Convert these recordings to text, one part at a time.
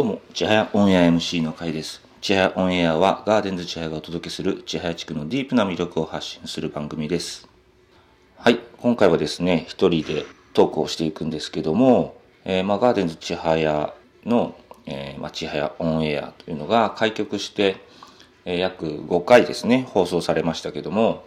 どうも、千早オンエア MC の会です。千早オンエアはガーデンズ千早がお届けする千早地区のディープな魅力を発信する番組です。はい、今回はですね、一人でトークをしていくんですけども、えー、まあ、ガーデンズ千早の、えー、まあ、千早オンエアというのが開局して、えー、約5回ですね、放送されましたけども、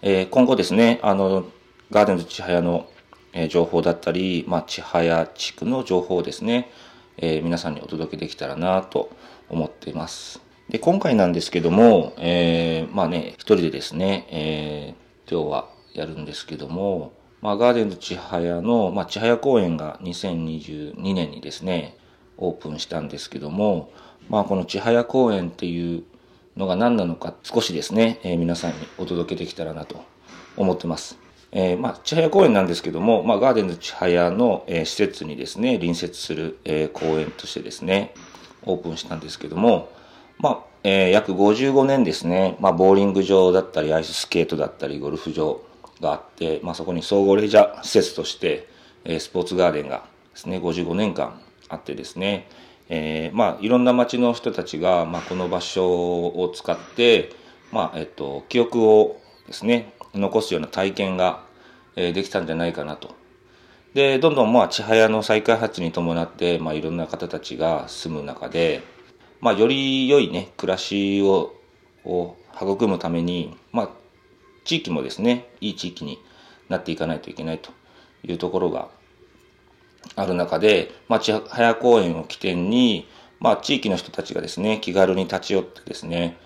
えー、今後ですね、あの、ガーデンズ千早の、え情報だったり、まあ、千早地区の情報をですね、えー、皆さんにお届けできたらなと思っています。で、今回なんですけども、えー、まあね、一人でですね、えー、今日はやるんですけども、まあ、ガーデンズ千早の、まあ、千早公園が2022年にですね、オープンしたんですけども、まあ、この千早公園っていうのが何なのか少しですね、えー、皆さんにお届けできたらなと思ってます。えー、まあ、千早公園なんですけども、まあ、ガーデンズ千早の、えー、施設にですね、隣接する、えー、公園としてですね、オープンしたんですけども、まあ、えー、約55年ですね、まあ、ボーリング場だったり、アイススケートだったり、ゴルフ場があって、まあ、そこに総合レジャー施設として、えー、スポーツガーデンがですね、55年間あってですね、えー、まあ、いろんな町の人たちが、まあ、この場所を使って、まあ、えっと、記憶をですね、残すような体験が、えできたんじゃないかなと。で、どんどんまあ、千早の再開発に伴って、まあ、いろんな方たちが住む中で、まあ、より良いね、暮らしを、を育むために、まあ、地域もですね、いい地域になっていかないといけないというところがある中で、まあ、千早公園を起点に、まあ、地域の人たちがですね、気軽に立ち寄ってですね、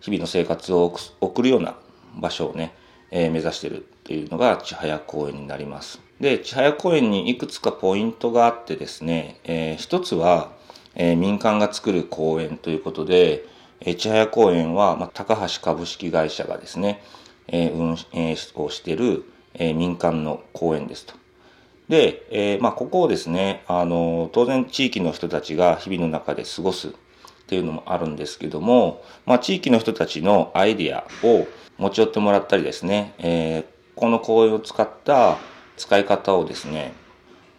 日々の生活を送るような場所をね、えー、目指しているっていうのが千早公園になります。で、千早公園にいくつかポイントがあってですね、えー、一つは、えー、民間が作る公園ということで、えー、千早公園は、まあ、高橋株式会社がですね、えー、運営をしている、えー、民間の公園ですと。で、えー、まあ、ここをですね、あの、当然地域の人たちが日々の中で過ごすっていうのもあるんですけども、まあ、地域の人たちのアイディアを持ち寄ってもらったりですね、えー、この公園を使った使い方をですね、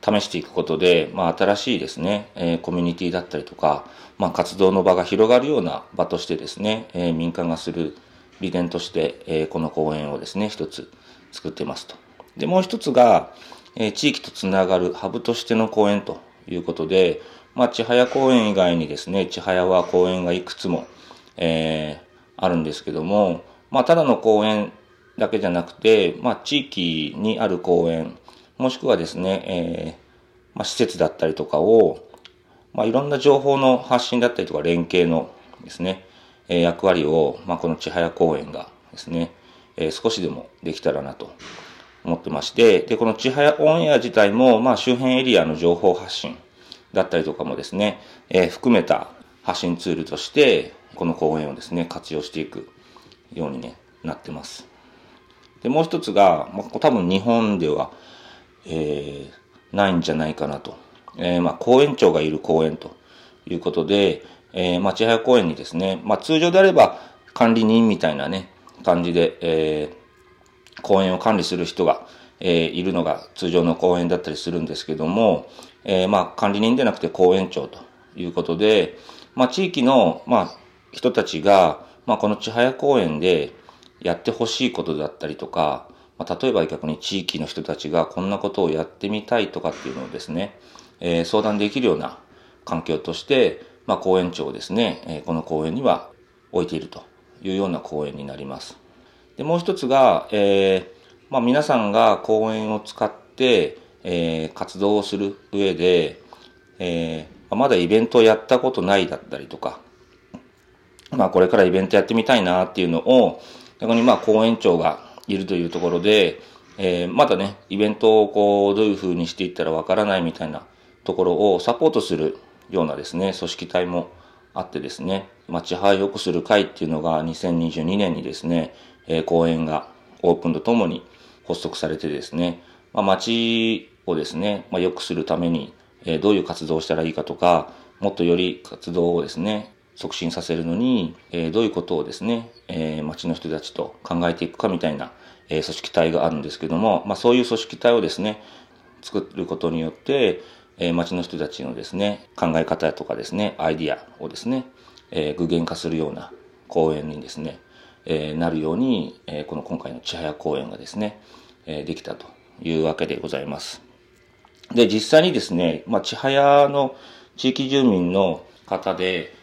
試していくことで、まあ、新しいですね、えー、コミュニティだったりとか、まあ、活動の場が広がるような場としてですね、えー、民間がする利点として、えー、この公園をですね、一つ作ってますと。で、もう一つが、えー、地域とつながるハブとしての公園ということで、まあ、千早公園以外にですね、千早は公園がいくつも、えー、あるんですけども、まあ、ただの公園だけじゃなくて、まあ、地域にある公園、もしくはですね、えー、まあ、施設だったりとかを、まあ、いろんな情報の発信だったりとか連携のですね、えー、役割を、まあ、この千早公園がですね、えー、少しでもできたらなと思ってまして、で、この千早オンエア自体も、まあ、周辺エリアの情報発信だったりとかもですね、えー、含めた発信ツールとして、この公園をですね、活用していくように、ね、なってます。で、もう一つが、まあ、多分日本では、えー、ないんじゃないかなと。えー、まあ、公園長がいる公園ということで、えー、まあ、千早公園にですね、まあ、通常であれば管理人みたいなね、感じで、えー、公園を管理する人が、えー、いるのが通常の公園だったりするんですけども、え、まあ、管理人でなくて公園長ということで、まあ、地域の、まあ、人たちが、まあ、この千早公園でやってほしいことだったりとか、まあ、例えば逆に地域の人たちがこんなことをやってみたいとかっていうのをですね、えー、相談できるような環境として、まあ、公園長をですね、えー、この公園には置いているというような公園になります。で、もう一つが、えー、まあ、皆さんが公園を使って、えー、活動をする上で、えー、まだイベントをやったことないだったりとか、まあこれからイベントやってみたいなっていうのを、逆にまあ公園長がいるというところで、えー、まだね、イベントをこう、どういう風にしていったらわからないみたいなところをサポートするようなですね、組織体もあってですね、町派を良くする会っていうのが2022年にですね、えー、公園がオープンとともに発足されてですね、まあ、町をですね、まあ、良くするために、え、どういう活動をしたらいいかとか、もっとより活動をですね、促進させるのに、え、どういうことをですね、え、町の人たちと考えていくかみたいな、え、組織体があるんですけども、まあ、そういう組織体をですね、作ることによって、え、町の人たちのですね、考え方とかですね、アイディアをですね、え、具現化するような公演にですね、えー、なるように、えー、この今回の千早公演がですね、えー、できたというわけでございます。で、実際にですね、まあ、千早の地域住民の方で、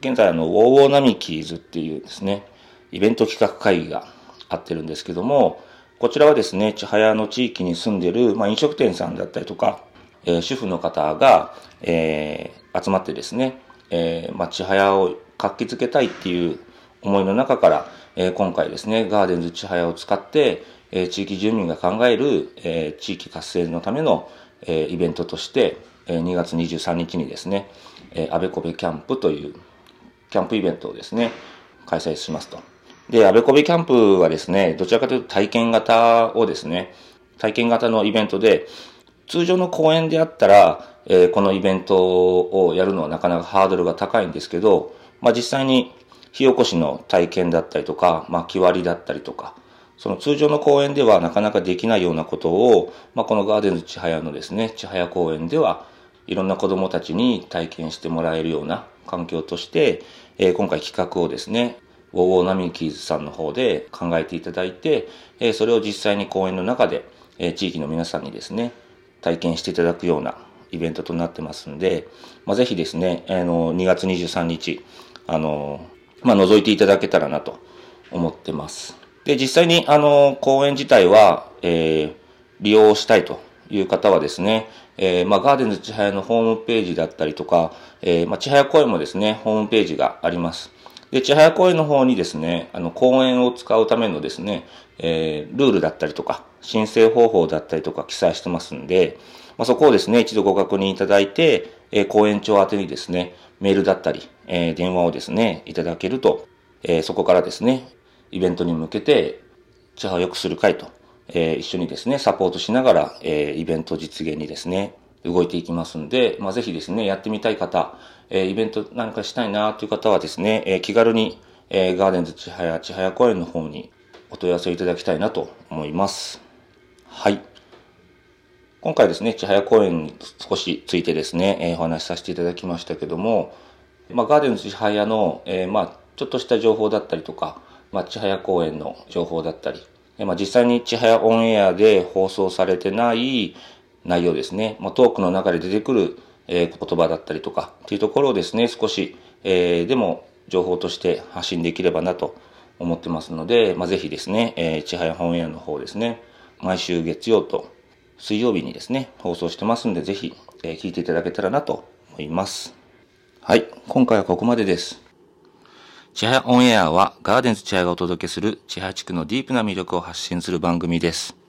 現在あの、ウォーウォーナミキーズっていうですね、イベント企画会議があってるんですけども、こちらはですね、千早の地域に住んでる、まあ、飲食店さんだったりとか、えー、主婦の方が、えー、集まってですね、えー、まあ、千早を活気づけたいっていう思いの中から、え、今回ですね、ガーデンズ千早を使って、え、地域住民が考える、え、地域活性のための、え、イベントとして、え、2月23日にですね、えー、あべこべキャンプというキャンプイベントをですね、開催しますと。で、あべこべキャンプはですね、どちらかというと体験型をですね、体験型のイベントで、通常の公演であったら、えー、このイベントをやるのはなかなかハードルが高いんですけど、まあ実際に火起こしの体験だったりとか、まあ木割りだったりとか、その通常の公演ではなかなかできないようなことを、まあこのガーデンズ千早のですね、千早公演ではいろんな子供たちに体験してもらえるような環境として、えー、今回企画をですね、ウォーウォーナミキーズさんの方で考えていただいて、えー、それを実際に公演の中で、えー、地域の皆さんにですね、体験していただくようなイベントとなってますんで、まあ、ぜひですね、あの、2月23日、あの、まあ、覗いていただけたらなと思ってます。で、実際に、あの、公園自体は、えー、利用したいという方はですね、えー、まあ、ガーデンズ千早のホームページだったりとか、えー、まあ、千早公園もですね、ホームページがあります。で、千早公園の方にですね、あの、公園を使うためのですね、えー、ルールだったりとか、申請方法だったりとか記載してますんで、まあ、そこをですね、一度ご確認いただいて、えー、公園長宛てにですね、メールだったり、えー、電話をですね、いただけると、えー、そこからですね、イベントに向けて、千早を良くする会と、えー、一緒にですね、サポートしながら、えー、イベント実現にですね、動いていきますんで、まあ、ぜひですね、やってみたい方、えー、イベント何かしたいなという方はですね、えー、気軽に、えー、ガーデンズ千早、千早公園の方にお問い合わせをいただきたいなと思います。はい。今回ですね、千早公園に少しついてですね、えー、お話しさせていただきましたけども、まあ、ガーデンズ千早の、えー、まあ、ちょっとした情報だったりとか、まあ、千早公園の情報だったり、まあ、実際に千早オンエアで放送されてない内容ですね、まあ、トークの中で出てくるえー、言葉だったりとかっていうところをですね、少し、えー、でも情報として発信できればなと思ってますので、まあ、ぜひですね、えー、千早本屋の方ですね、毎週月曜と水曜日にですね、放送してますんで、ぜひ、えー、聞いていただけたらなと思います。はい、今回はここまでです。千早オンエアはガーデンズ千早がお届けする千早地区のディープな魅力を発信する番組です。